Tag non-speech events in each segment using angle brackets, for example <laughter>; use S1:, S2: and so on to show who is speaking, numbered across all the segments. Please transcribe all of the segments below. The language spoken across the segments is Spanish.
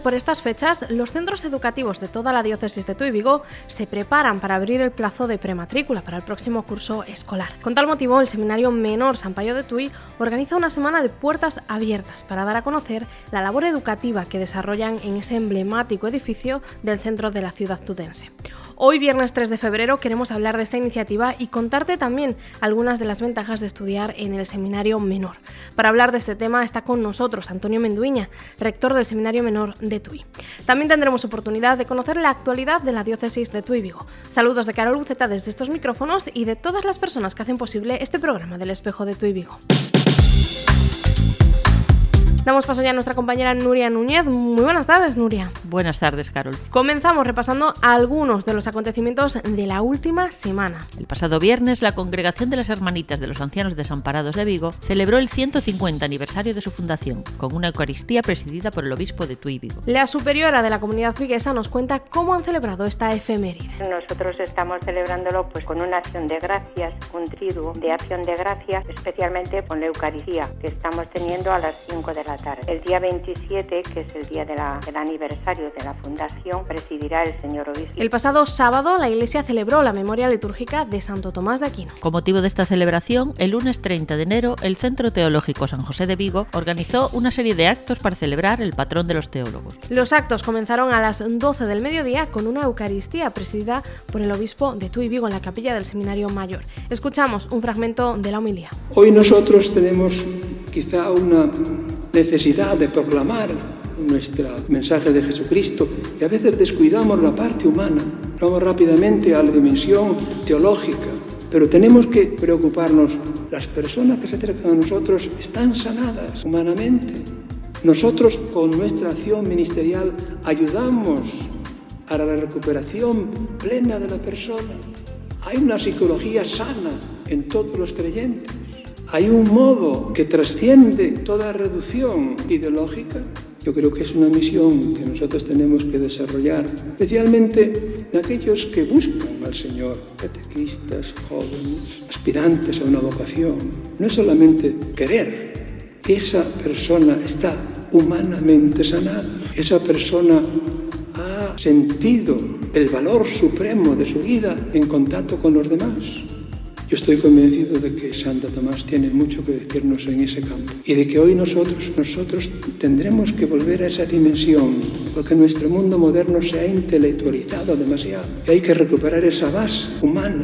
S1: Por estas fechas, los centros educativos de toda la diócesis de Tuy Vigo se preparan para abrir el plazo de prematrícula para el próximo curso escolar. Con tal motivo, el Seminario Menor San Payo de Tuy organiza una semana de puertas abiertas para dar a conocer la labor educativa que desarrollan en ese emblemático edificio del centro de la ciudad tudense. Hoy, viernes 3 de febrero, queremos hablar de esta iniciativa y contarte también algunas de las ventajas de estudiar en el seminario menor. Para hablar de este tema está con nosotros Antonio Menduiña, rector del seminario menor de Tui. También tendremos oportunidad de conocer la actualidad de la diócesis de Tui Vigo. Saludos de Carol Buceta desde estos micrófonos y de todas las personas que hacen posible este programa del espejo de Tui Vigo. Damos paso ya a nuestra compañera Nuria Núñez. Muy buenas tardes, Nuria.
S2: Buenas tardes, Carol.
S1: Comenzamos repasando algunos de los acontecimientos de la última semana.
S2: El pasado viernes, la Congregación de las Hermanitas de los Ancianos Desamparados de Vigo celebró el 150 aniversario de su fundación, con una Eucaristía presidida por el obispo de Tui Vigo.
S1: La superiora de la comunidad viguesa nos cuenta cómo han celebrado esta efeméride.
S3: Nosotros estamos celebrándolo pues, con una acción de gracias, un triduo de acción de gracias, especialmente con la Eucaristía que estamos teniendo a las 5 de la el día 27, que es el día del aniversario de la fundación, presidirá el señor obispo.
S1: El pasado sábado la Iglesia celebró la memoria litúrgica de Santo Tomás de Aquino.
S2: Con motivo de esta celebración, el lunes 30 de enero, el Centro Teológico San José de Vigo organizó una serie de actos para celebrar el patrón de los teólogos.
S1: Los actos comenzaron a las 12 del mediodía con una Eucaristía presidida por el obispo de Tuy Vigo en la capilla del Seminario Mayor. Escuchamos un fragmento de la homilía.
S4: Hoy nosotros tenemos quizá una necesidad de proclamar nuestro mensaje de Jesucristo y a veces descuidamos la parte humana, vamos rápidamente a la dimensión teológica, pero tenemos que preocuparnos, las personas que se acercan a nosotros están sanadas humanamente. Nosotros con nuestra acción ministerial ayudamos a la recuperación plena de la persona. Hay una psicología sana en todos los creyentes. Hay un modo que trasciende toda reducción ideológica. Yo creo que es una misión que nosotros tenemos que desarrollar, especialmente en aquellos que buscan al Señor, catequistas, jóvenes, aspirantes a una vocación. No es solamente querer, esa persona está humanamente sanada, esa persona ha sentido el valor supremo de su vida en contacto con los demás. Yo estoy convencido de que Santa Tomás tiene mucho que decirnos en ese campo y de que hoy nosotros, nosotros tendremos que volver a esa dimensión porque nuestro mundo moderno se ha intelectualizado demasiado y hay que recuperar esa base humana,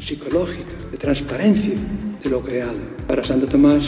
S4: psicológica, de transparencia de lo creado. Para Santo Tomás,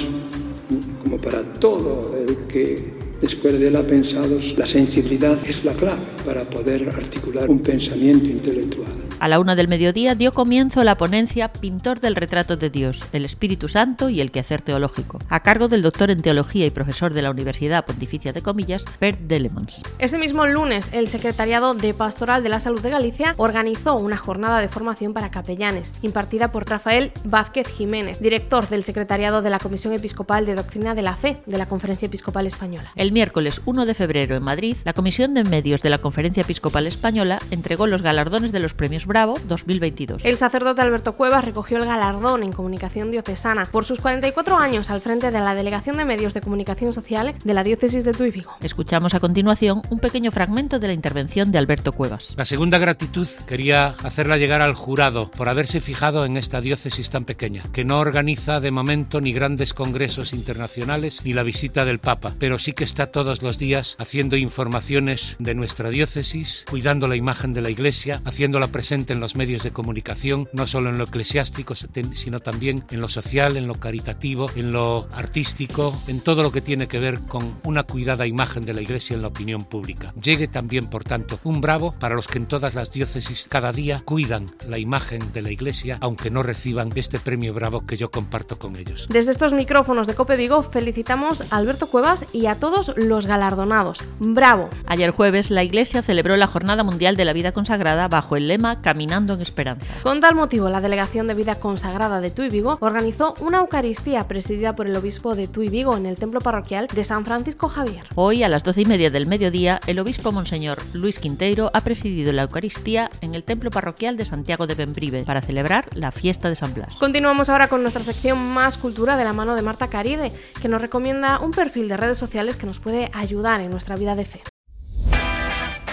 S4: como para todo el que después de él ha pensado, la sensibilidad es la clave para poder articular un pensamiento intelectual.
S2: A la una del mediodía dio comienzo la ponencia Pintor del retrato de Dios, el Espíritu Santo y el quehacer teológico, a cargo del doctor en teología y profesor de la Universidad Pontificia de Comillas, Bert Delemans.
S1: Ese mismo lunes, el Secretariado de Pastoral de la Salud de Galicia organizó una jornada de formación para capellanes, impartida por Rafael Vázquez Jiménez, director del Secretariado de la Comisión Episcopal de Doctrina de la Fe de la Conferencia Episcopal Española.
S2: El miércoles 1 de febrero en Madrid, la Comisión de Medios de la Conferencia Episcopal Española entregó los galardones de los premios Bravo 2022.
S1: El sacerdote Alberto Cuevas recogió el galardón en comunicación diocesana por sus 44 años al frente de la Delegación de Medios de Comunicación Social de la Diócesis de Tuy Vigo.
S2: Escuchamos a continuación un pequeño fragmento de la intervención de Alberto Cuevas.
S5: La segunda gratitud quería hacerla llegar al jurado por haberse fijado en esta diócesis tan pequeña, que no organiza de momento ni grandes congresos internacionales ni la visita del Papa, pero sí que está todos los días haciendo informaciones de nuestra diócesis, cuidando la imagen de la Iglesia, haciéndola presente en los medios de comunicación, no solo en lo eclesiástico, sino también en lo social, en lo caritativo, en lo artístico, en todo lo que tiene que ver con una cuidada imagen de la Iglesia en la opinión pública. Llegue también, por tanto, un bravo para los que en todas las diócesis cada día cuidan la imagen de la Iglesia, aunque no reciban este premio bravo que yo comparto con ellos.
S1: Desde estos micrófonos de Cope Vigo felicitamos a Alberto Cuevas y a todos los galardonados. ¡Bravo!
S2: Ayer jueves la Iglesia celebró la Jornada Mundial de la Vida Consagrada bajo el lema Caminando en Esperanza.
S1: Con tal motivo, la Delegación de Vida Consagrada de Tuy Vigo organizó una Eucaristía presidida por el obispo de Tuy Vigo en el templo parroquial de San Francisco Javier.
S2: Hoy, a las doce y media del mediodía, el obispo Monseñor Luis Quinteiro ha presidido la Eucaristía en el templo parroquial de Santiago de Bembrive para celebrar la fiesta de San Blas.
S1: Continuamos ahora con nuestra sección Más Cultura de la mano de Marta Caride, que nos recomienda un perfil de redes sociales que nos puede ayudar en nuestra vida de fe.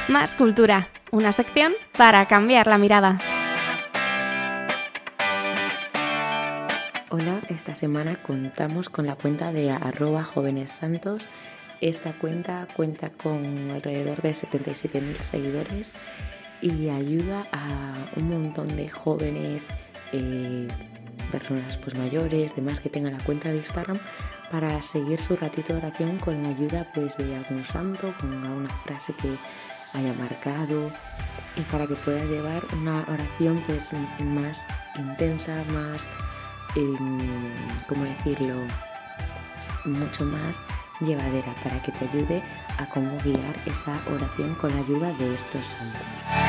S6: Más Cultura, una sección para cambiar la mirada.
S7: Hola, esta semana contamos con la cuenta de arroba jóvenes santos. Esta cuenta cuenta con alrededor de 77.000 seguidores y ayuda a un montón de jóvenes, eh, personas pues mayores, demás que tengan la cuenta de Instagram para seguir su ratito de oración con ayuda pues de algún santo, con alguna frase que haya marcado y para que pueda llevar una oración pues más intensa, más, eh, ¿cómo decirlo?, mucho más llevadera para que te ayude a cómo guiar esa oración con la ayuda de estos santos.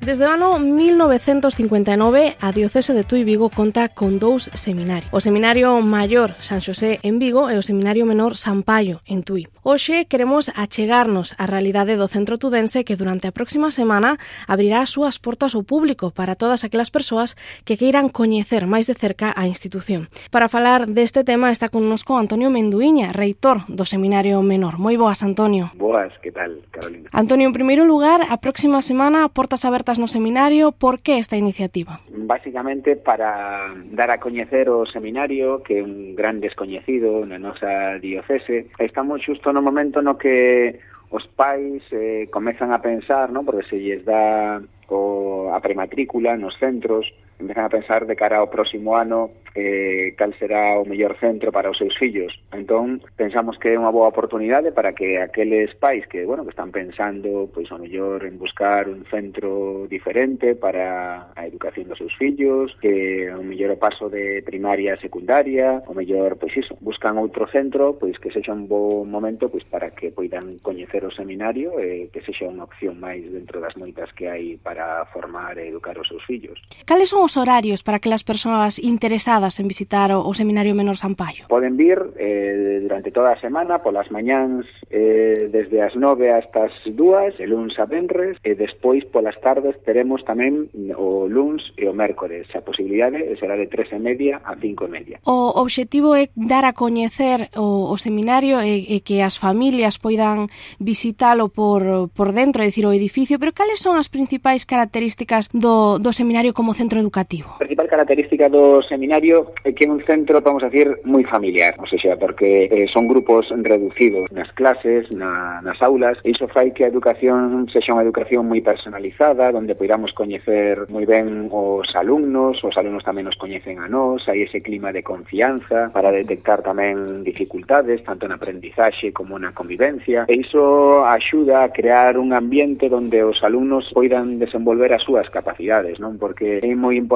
S1: Desde o ano 1959, a diocese de Tui Vigo conta con dous seminarios. O Seminario Maior San Xosé en Vigo e o Seminario Menor San Paio en Tui. Hoxe queremos achegarnos á realidade do centro tudense que durante a próxima semana abrirá as súas portas ao público para todas aquelas persoas que queiran coñecer máis de cerca a institución. Para falar deste tema está connosco Antonio Menduiña, reitor do Seminario Menor. Moi boas, Antonio.
S8: Boas, que tal, Carolina?
S1: Antonio, en primeiro lugar, a próxima semana portas abertas No Seminario. Por que esta iniciativa?
S8: Básicamente para dar a coñecer o seminario que é un gran descoñecido na nosa diocese. Estamos xusto no momento no que os pais eh, comezan a pensar, ¿no? porque se lles dá o, a prematrícula nos centros, empezan a pensar de cara ao próximo ano eh, cal será o mellor centro para os seus fillos. Entón, pensamos que é unha boa oportunidade para que aqueles pais que, bueno, que están pensando, pois, ao mellor, en buscar un centro diferente para a educación dos seus fillos, que o mellor o paso de primaria a secundaria, o mellor, pois iso, buscan outro centro, pois que sexa un bo momento pois para que poidan coñecer o seminario e eh, que sexa unha opción máis dentro das moitas que hai para formar e educar os seus fillos.
S1: Cales son os os horarios para que as persoas interesadas en visitar o, o Seminario Menor Sampaio?
S8: Poden vir eh, durante toda a semana, polas mañáns eh, desde as nove hasta as dúas, el luns a venres, e despois polas tardes teremos tamén o luns e o mércores. A posibilidade será de tres e media a cinco e media.
S1: O obxectivo é dar a coñecer o, o seminario e, e que as familias poidan visitalo por, por dentro, é dicir, o edificio, pero cales son as principais características do, do seminario como centro educativo? educativo.
S8: A principal característica do seminario é que é un centro, vamos a decir, moi familiar, ou seja, porque eh, son grupos reducidos nas clases, na, nas aulas, e iso fai que a educación sexa unha educación moi personalizada, onde poidamos coñecer moi ben os alumnos, os alumnos tamén nos coñecen a nós, hai ese clima de confianza para detectar tamén dificultades, tanto na aprendizaxe como na convivencia, e iso axuda a crear un ambiente onde os alumnos poidan desenvolver as súas capacidades, non? Porque é moi importante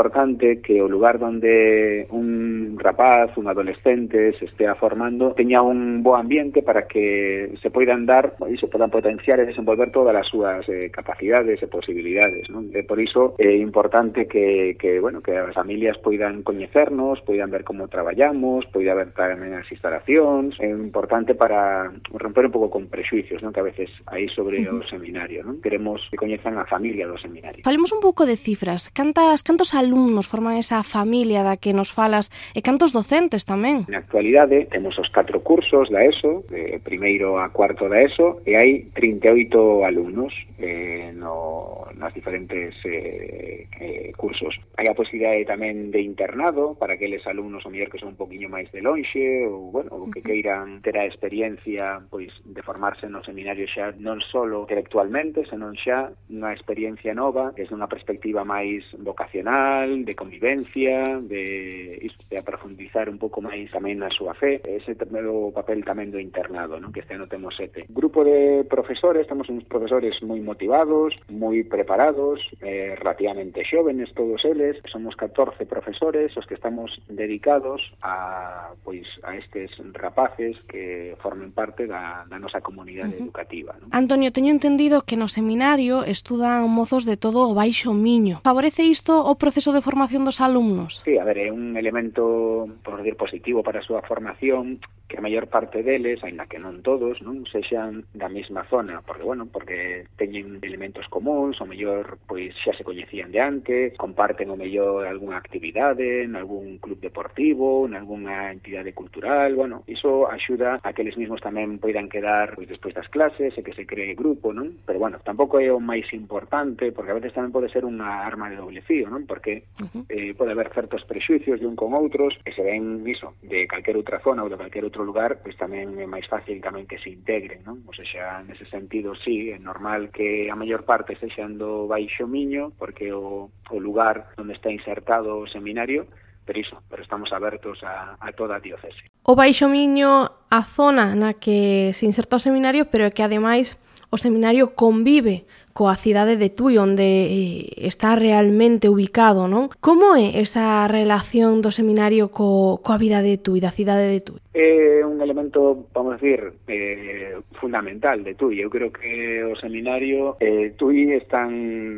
S8: que o lugar onde un rapaz, un adolescente se estea formando, teña un bo ambiente para que se poidan dar, iso podan potenciar e desenvolver todas as súas eh, capacidades e posibilidades, non? E por iso é importante que, que, bueno, que as familias poidan coñecernos, poidan ver como traballamos, poidan ver tamén as instalacións, é importante para romper un pouco con prexuicios, non? Que a veces aí sobre uh -huh. o seminario, non? Queremos que coñezan a familia do seminario.
S1: Falemos un pouco de cifras. Cantas, cantos alumnos forman esa familia da que nos falas e cantos docentes tamén?
S8: Na actualidade temos os catro cursos da ESO, de primeiro a cuarto da ESO, e hai 38 alumnos eh, no, nas diferentes eh, eh, cursos. Hai a posibilidade tamén de internado para aqueles alumnos o mellor que son un poquinho máis de lonxe ou, bueno, ou que queiran ter a experiencia pois de formarse no seminario xa non só intelectualmente, senón xa unha experiencia nova desde unha perspectiva máis vocacional de convivencia, de, de aprofundizar un pouco máis tamén na súa fe. Ese o papel tamén do internado, non? que este ano temos sete. Grupo de profesores, temos uns profesores moi motivados, moi preparados, eh, relativamente xóvenes todos eles. Somos 14 profesores os que estamos dedicados a pois a estes rapaces que formen parte da, da nosa comunidade uh -huh. educativa. Non?
S1: Antonio, teño entendido que no seminario estudan mozos de todo o Baixo Miño. Favorece isto o profesor proceso de formación dos alumnos?
S8: Sí, a ver, é un elemento, por decir, positivo para a súa formación que a maior parte deles, aínda que non todos, non sexan da mesma zona, porque bueno, porque teñen elementos comuns, o mellor pois xa se coñecían de antes, comparten o mellor algunha actividade, en algún club deportivo, en algunha entidade cultural, bueno, iso axuda a que eles mesmos tamén poidan quedar pois, despois das clases e que se cree grupo, non? Pero bueno, tampouco é o máis importante, porque a veces tamén pode ser unha arma de doble fío, non? Porque uh -huh. eh, pode haber certos prexuicios de un con outros que se ven iso, de calquer outra zona ou de calquer outro lugar, pois tamén é máis fácil tamén que se integren, non? Ou en nese sentido, sí, é normal que a maior parte sexan do Baixo Miño, porque o, o lugar onde está insertado o seminario, pero iso, pero estamos abertos a, a toda a diocese.
S1: O Baixo Miño, a zona na que se inserta o seminario, pero que ademais o seminario convive coa cidade de Tui onde eh, está realmente ubicado, non? Como é esa relación do seminario co, coa vida de Tui, da cidade de Tui?
S8: É un elemento, vamos a decir, eh, fundamental de Tui. Eu creo que o seminario eh, Tui están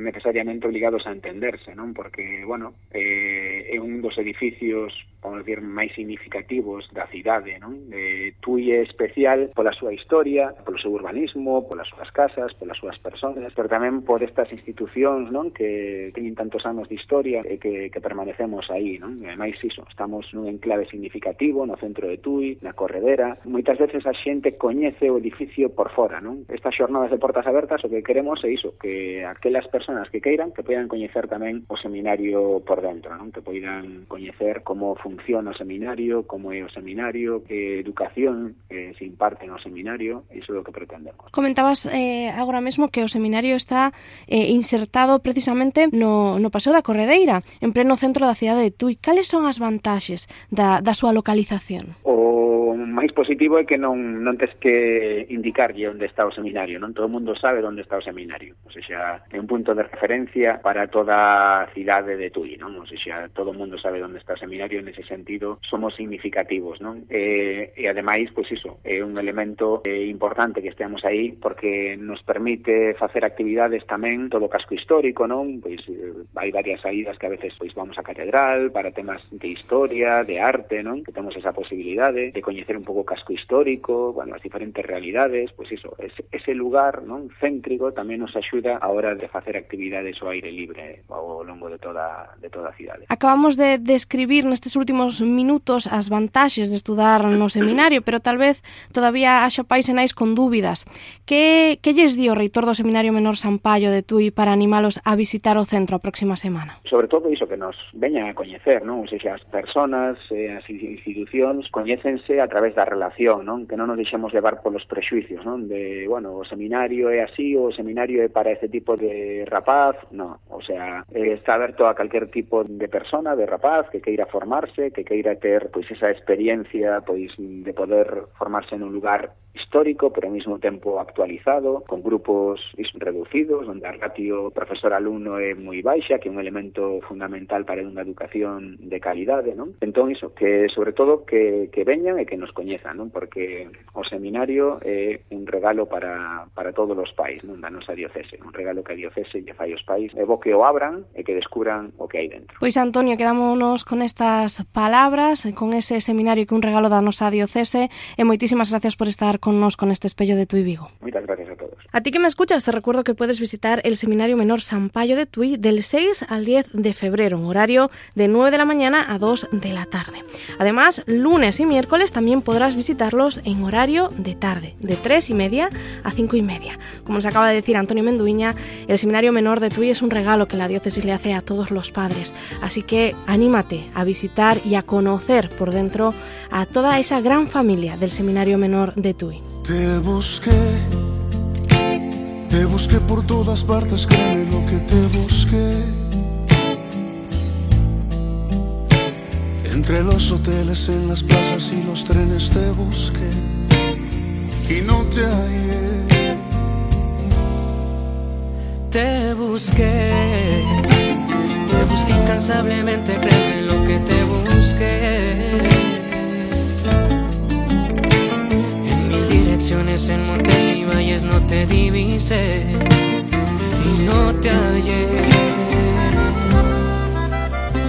S8: necesariamente obligados a entenderse, non? Porque, bueno, eh, é un dos edificios, vamos a decir, máis significativos da cidade, non? Eh, Tui é especial pola súa historia, polo seu urbanismo, polas súas casas, polas súas persoas, pero pero tamén por estas institucións non que teñen tantos anos de historia e que, que permanecemos aí. Non? E máis iso, estamos nun enclave significativo no centro de Tui, na Corredera. Moitas veces a xente coñece o edificio por fora. Non? Estas xornadas de portas abertas o que queremos é iso, que aquelas persoas que queiran que poidan coñecer tamén o seminario por dentro, non? que poidan coñecer como funciona o seminario, como é o seminario, que educación que se imparte no seminario, iso é o que pretendemos.
S1: Comentabas eh, agora mesmo que o seminario está eh, insertado precisamente no, no Paseo da Corredeira, en pleno centro da cidade de Tui. Cales son as vantaxes da, da súa localización?
S8: O máis positivo é que non, non tes que indicarlle onde está o seminario, non todo o mundo sabe onde está o seminario, ou seja, é un punto de referencia para toda a cidade de Tui, non? Ou seja, todo o mundo sabe onde está o seminario, en ese sentido somos significativos, non? E, e ademais, pois iso, é un elemento eh, importante que esteamos aí porque nos permite facer actividades tamén todo o casco histórico, non? Pois eh, hai varias saídas que a veces pois vamos á catedral para temas de historia, de arte, non? Que temos esa posibilidade de coñecer coñecer un pouco o casco histórico, bueno, as diferentes realidades, pois pues iso, ese, ese lugar non céntrico tamén nos axuda a hora de facer actividades ao aire libre ao longo de toda, de toda a cidade.
S1: Acabamos de describir nestes últimos minutos as vantaxes de estudar no <clears throat> seminario, pero tal vez todavía haxa pais e nais con dúbidas. Que, que lles di o reitor do Seminario Menor Sampaio de Tui para animalos a visitar o centro a próxima semana?
S8: Sobre todo iso que nos veñan a coñecer, non? Ou seja, as persoas, eh, as institucións, coñécense a través da relación, non? Que non nos deixemos levar polos prexuicios, non? De, bueno, seminario é así, o seminario é para este tipo de rapaz, non. O sea, está aberto a calquer tipo de persona, de rapaz, que queira formarse, que queira ter, pois, esa experiencia, pois, de poder formarse en un lugar histórico, pero ao mesmo tempo actualizado, con grupos reducidos, onde a ratio profesor-alumno é moi baixa, que é un elemento fundamental para unha educación de calidade, non? Entón, iso, que sobre todo que, que veñan e que nos coñezan, non? Porque o seminario é un regalo para, para todos os pais, non? Da nosa diocese, un regalo que a diocese lle fai os pais, e bo que o abran e que descubran o que hai dentro.
S1: Pois, Antonio, quedámonos con estas palabras, con ese seminario que un regalo da nosa diocese, e moitísimas gracias por estar connos con este espello de Tui Vigo.
S8: Muchas gracias a todos.
S1: A ti que me escuchas, te recuerdo que puedes visitar el Seminario Menor Sampaio de Tui del 6 al 10 de febrero, en horario de 9 de la mañana a 2 de la tarde. Además, lunes y miércoles también podrás visitarlos en horario de tarde, de 3 y media a 5 y media. Como nos acaba de decir Antonio Menduiña, el Seminario Menor de Tui es un regalo que la diócesis le hace a todos los padres. Así que anímate a visitar y a conocer por dentro a toda esa gran familia del Seminario Menor de Tui.
S9: Te busqué, te busqué por todas partes, créeme lo que te busqué. Entre los hoteles, en las plazas y los trenes te busqué y no te hallé.
S10: Te busqué, te busqué incansablemente, créeme lo que te busqué. Direcciones, en montes y valles no te divisé y no te hallé.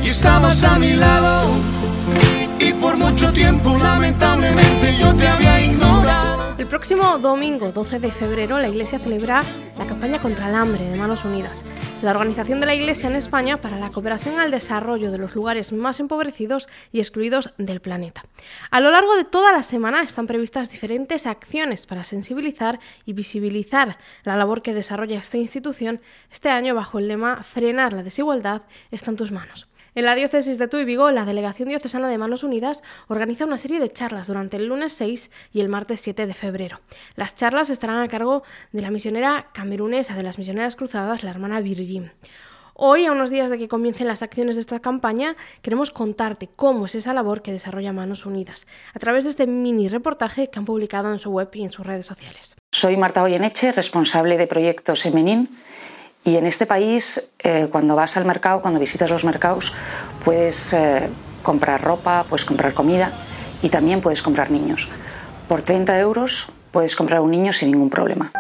S9: Y estabas a mi lado y por mucho tiempo lamentablemente yo te había ignorado.
S1: El próximo domingo 12 de febrero la Iglesia celebra la campaña contra el hambre de Manos Unidas, la organización de la Iglesia en España para la cooperación al desarrollo de los lugares más empobrecidos y excluidos del planeta. A lo largo de toda la semana están previstas diferentes acciones para sensibilizar y visibilizar la labor que desarrolla esta institución este año bajo el lema Frenar la desigualdad está en tus manos. En la diócesis de Tuy Vigo, la Delegación Diocesana de Manos Unidas organiza una serie de charlas durante el lunes 6 y el martes 7 de febrero. Las charlas estarán a cargo de la misionera camerunesa de las Misioneras Cruzadas, la hermana Virgin. Hoy, a unos días de que comiencen las acciones de esta campaña, queremos contarte cómo es esa labor que desarrolla Manos Unidas, a través de este mini reportaje que han publicado en su web y en sus redes sociales.
S11: Soy Marta Goyeneche, responsable de proyectos Semenín y en este país, eh, cuando vas al mercado, cuando visitas los mercados, puedes eh, comprar ropa, puedes comprar comida y también puedes comprar niños. Por 30 euros puedes comprar un niño sin ningún problema.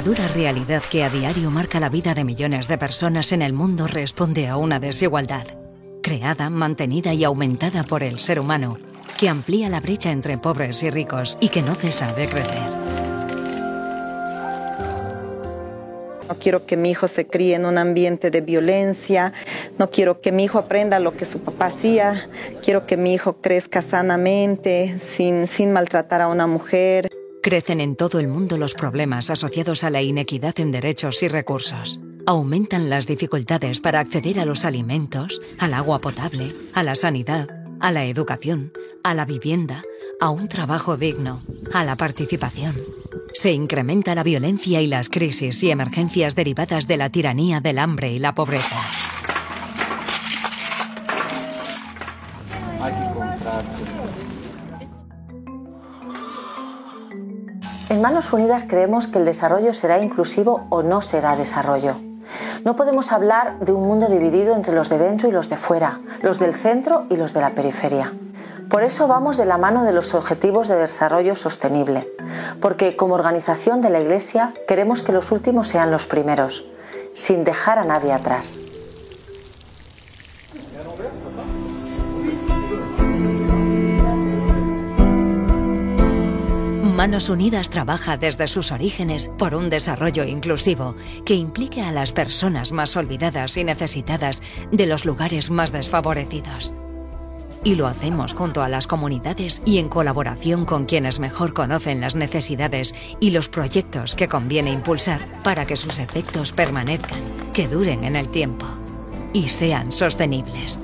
S12: La dura realidad que a diario marca la vida de millones de personas en el mundo responde a una desigualdad, creada, mantenida y aumentada por el ser humano, que amplía la brecha entre pobres y ricos y que no cesa de crecer.
S13: No quiero que mi hijo se críe en un ambiente de violencia, no quiero que mi hijo aprenda lo que su papá hacía, quiero que mi hijo crezca sanamente, sin, sin maltratar a una mujer.
S12: Crecen en todo el mundo los problemas asociados a la inequidad en derechos y recursos. Aumentan las dificultades para acceder a los alimentos, al agua potable, a la sanidad, a la educación, a la vivienda, a un trabajo digno, a la participación. Se incrementa la violencia y las crisis y emergencias derivadas de la tiranía del hambre y la pobreza.
S14: En Manos Unidas creemos que el desarrollo será inclusivo o no será desarrollo. No podemos hablar de un mundo dividido entre los de dentro y los de fuera, los del centro y los de la periferia. Por eso vamos de la mano de los Objetivos de Desarrollo Sostenible, porque como organización de la Iglesia queremos que los últimos sean los primeros, sin dejar a nadie atrás.
S12: Manos Unidas trabaja desde sus orígenes por un desarrollo inclusivo que implique a las personas más olvidadas y necesitadas de los lugares más desfavorecidos. Y lo hacemos junto a las comunidades y en colaboración con quienes mejor conocen las necesidades y los proyectos que conviene impulsar para que sus efectos permanezcan, que duren en el tiempo y sean sostenibles.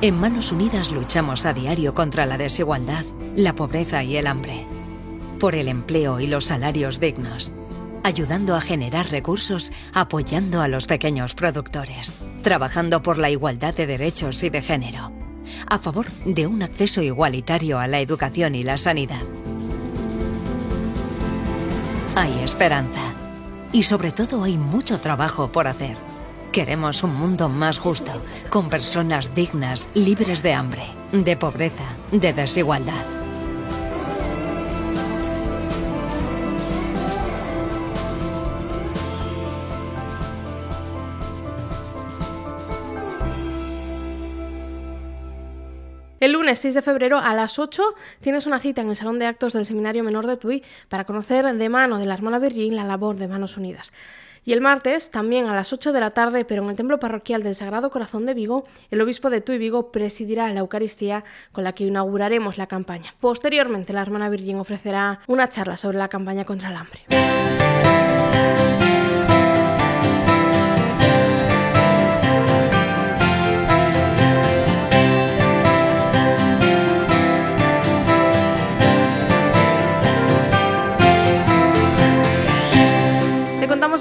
S12: En Manos Unidas luchamos a diario contra la desigualdad, la pobreza y el hambre, por el empleo y los salarios dignos, ayudando a generar recursos, apoyando a los pequeños productores, trabajando por la igualdad de derechos y de género, a favor de un acceso igualitario a la educación y la sanidad. Hay esperanza y sobre todo hay mucho trabajo por hacer. Queremos un mundo más justo, con personas dignas, libres de hambre, de pobreza, de desigualdad.
S1: Lunes 6 de febrero a las 8 tienes una cita en el Salón de Actos del Seminario Menor de Tui para conocer de mano de la hermana Virgin la labor de Manos Unidas. Y el martes, también a las 8 de la tarde, pero en el Templo Parroquial del Sagrado Corazón de Vigo, el obispo de Tuy Vigo presidirá la Eucaristía con la que inauguraremos la campaña. Posteriormente, la hermana Virgin ofrecerá una charla sobre la campaña contra el hambre.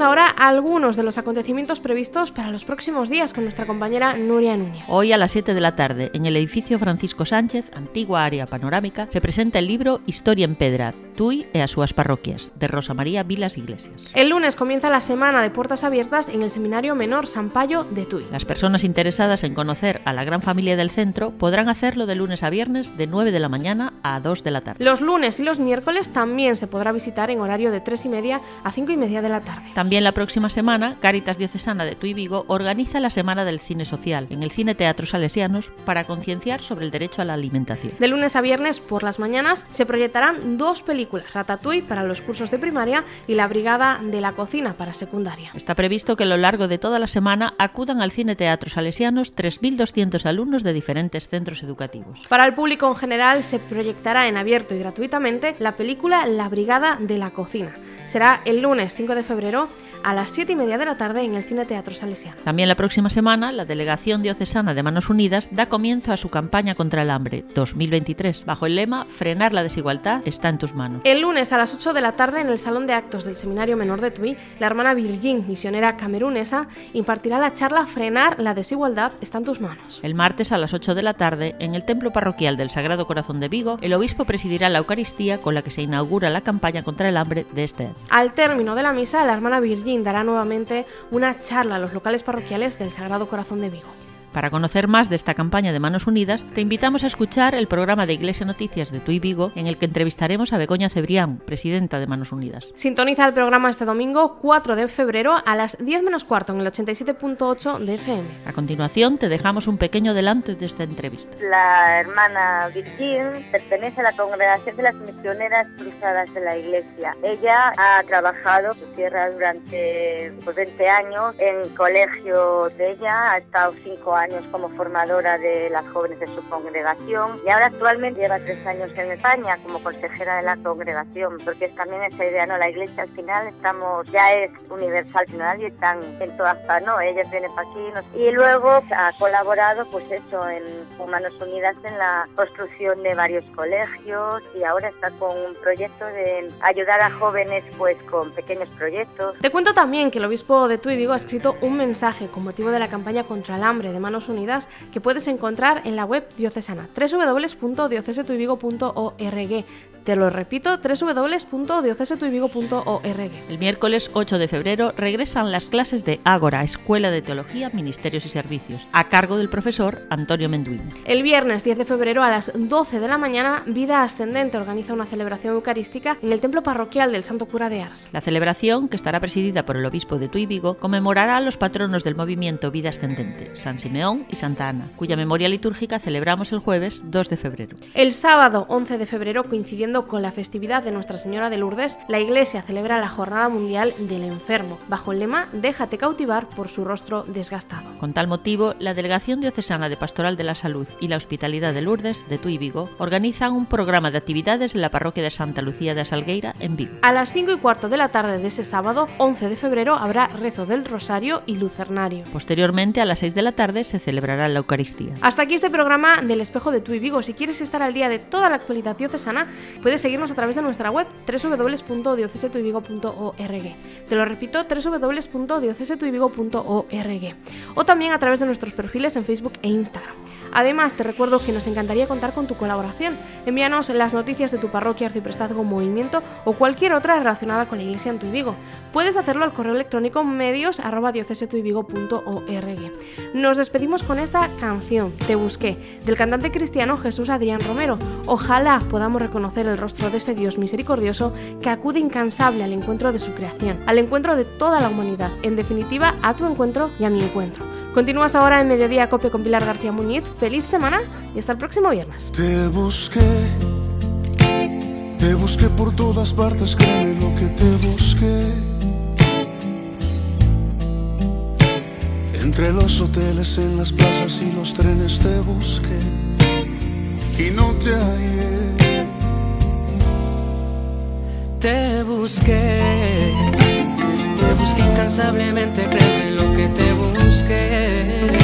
S1: Algunos de los acontecimientos previstos para los próximos días con nuestra compañera Nuria Núñez.
S2: Hoy a las 7 de la tarde, en el edificio Francisco Sánchez, antigua área panorámica, se presenta el libro Historia en Pedra, Tui e as súas parroquias, de Rosa María Vilas Iglesias.
S1: El lunes comienza la semana de puertas abiertas en el Seminario Menor San Payo de Tui.
S2: Las personas interesadas en conocer a la gran familia del centro podrán hacerlo de lunes a viernes de 9 de la mañana a 2 de la tarde.
S1: Los lunes y los miércoles también se podrá visitar en horario de 3 y media a 5 y media de la tarde.
S2: También la próxima semana, Caritas Diocesana de Tui Vigo organiza la Semana del Cine Social en el Cine Teatro Salesianos para concienciar sobre el derecho a la alimentación.
S1: De lunes a viernes por las mañanas se proyectarán dos películas, Ratatouille para los cursos de primaria y La Brigada de la Cocina para secundaria.
S2: Está previsto que a lo largo de toda la semana acudan al Cine Teatro Salesianos 3.200 alumnos de diferentes centros educativos.
S1: Para el público en general se proyectará en abierto y gratuitamente la película La Brigada de la Cocina. Será el lunes 5 de febrero a las 7 y media de la tarde en el Cine Teatro Salesiano.
S2: También la próxima semana, la Delegación Diocesana de Manos Unidas da comienzo a su campaña contra el hambre 2023, bajo el lema Frenar la desigualdad está en tus manos.
S1: El lunes a las 8 de la tarde en el Salón de Actos del Seminario Menor de Tui, la hermana Virgin, misionera camerunesa, impartirá la charla Frenar la desigualdad está en tus manos.
S2: El martes a las 8 de la tarde, en el Templo Parroquial del Sagrado Corazón de Vigo, el obispo presidirá la Eucaristía con la que se inaugura la campaña contra el hambre de este año.
S1: Al término de la misa, la hermana Virgin dará nuevamente una charla a los locales parroquiales del Sagrado Corazón de Vigo.
S2: Para conocer más de esta campaña de Manos Unidas, te invitamos a escuchar el programa de Iglesia Noticias de Tui Vigo, en el que entrevistaremos a Begoña Cebrián, presidenta de Manos Unidas.
S1: Sintoniza el programa este domingo 4 de febrero a las 10 menos cuarto en el 87.8 de FM.
S2: A continuación, te dejamos un pequeño adelanto de esta entrevista.
S15: La hermana Virgin pertenece a la congregación de las misioneras cruzadas de la Iglesia. Ella ha trabajado en su tierra durante pues, 20 años en colegio de ella, ha estado 5 años como formadora de las jóvenes de su congregación y ahora actualmente lleva tres años en España como consejera de la congregación, porque es también esa idea, ¿no? La iglesia al final estamos, ya es universal, no nadie están en todas partes, ¿no? Ellas vienen para aquí y luego ha colaborado, pues eso, en Humanos Unidas en la construcción de varios colegios y ahora está con un proyecto de ayudar a jóvenes pues con pequeños proyectos.
S1: Te cuento también que el obispo de Tuy Vigo ha escrito un mensaje con motivo de la campaña contra el hambre de Manos Unidas que puedes encontrar en la web diocesana www.diocesetuivigo.org. Te lo repito, www.diocesetuivigo.org.
S2: El miércoles 8 de febrero regresan las clases de Ágora, Escuela de Teología, Ministerios y Servicios, a cargo del profesor Antonio Menduín.
S1: El viernes 10 de febrero a las 12 de la mañana, Vida Ascendente organiza una celebración eucarística en el templo parroquial del Santo Cura de Ars.
S2: La celebración, que estará presidida por el obispo de Tuy Vigo, conmemorará a los patronos del movimiento Vida Ascendente, San Simeón y Santa Ana, cuya memoria litúrgica celebramos el jueves 2 de febrero.
S1: El sábado 11 de febrero, coincidiendo con la festividad de Nuestra Señora de Lourdes, la Iglesia celebra la Jornada Mundial del Enfermo, bajo el lema Déjate cautivar por su rostro desgastado.
S2: Con tal motivo, la Delegación Diocesana de Pastoral de la Salud y la Hospitalidad de Lourdes, de Tuy Vigo, organizan un programa de actividades en la parroquia de Santa Lucía de Asalgueira, en Vigo.
S1: A las 5 y cuarto de la tarde de ese sábado, 11 de febrero, habrá rezo del Rosario y Lucernario.
S2: Posteriormente, a las 6 de la tarde, se celebrará la Eucaristía.
S1: Hasta aquí este programa del Espejo de Tuy Vigo. Si quieres estar al día de toda la actualidad diocesana, puedes seguirnos a través de nuestra web www.diocesetuivigo.org. Te lo repito, www.diocesetuivigo.org. O también a través de nuestros perfiles en Facebook e Instagram. Además, te recuerdo que nos encantaría contar con tu colaboración. Envíanos las noticias de tu parroquia, arciprestazgo, movimiento o cualquier otra relacionada con la iglesia en tu Vigo. Puedes hacerlo al correo electrónico medios arroba. Nos despedimos con esta canción, Te Busqué, del cantante cristiano Jesús Adrián Romero. Ojalá podamos reconocer el rostro de ese Dios misericordioso que acude incansable al encuentro de su creación, al encuentro de toda la humanidad, en definitiva a tu encuentro y a mi encuentro. Continúas ahora en Mediodía Copia con Pilar García Muñiz. Feliz semana y hasta el próximo viernes.
S9: Te busqué, te busqué por todas partes, créeme lo que te busqué. Entre los hoteles, en las plazas y los trenes te busqué y no te hallé.
S10: Te busqué, incansablemente, créeme lo que te busqué.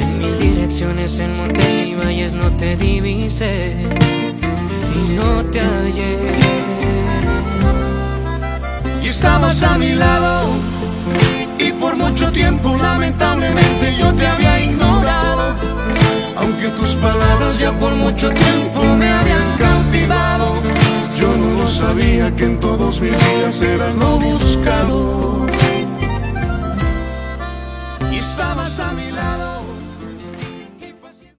S10: En mil direcciones, en montes y valles no te divisé y no te hallé.
S9: y estabas a mi lado. Y por mucho tiempo, lamentablemente, yo te había ignorado. Aunque tus palabras ya por mucho tiempo me habían cautivado. Sabía que en todos mis días eras lo buscado.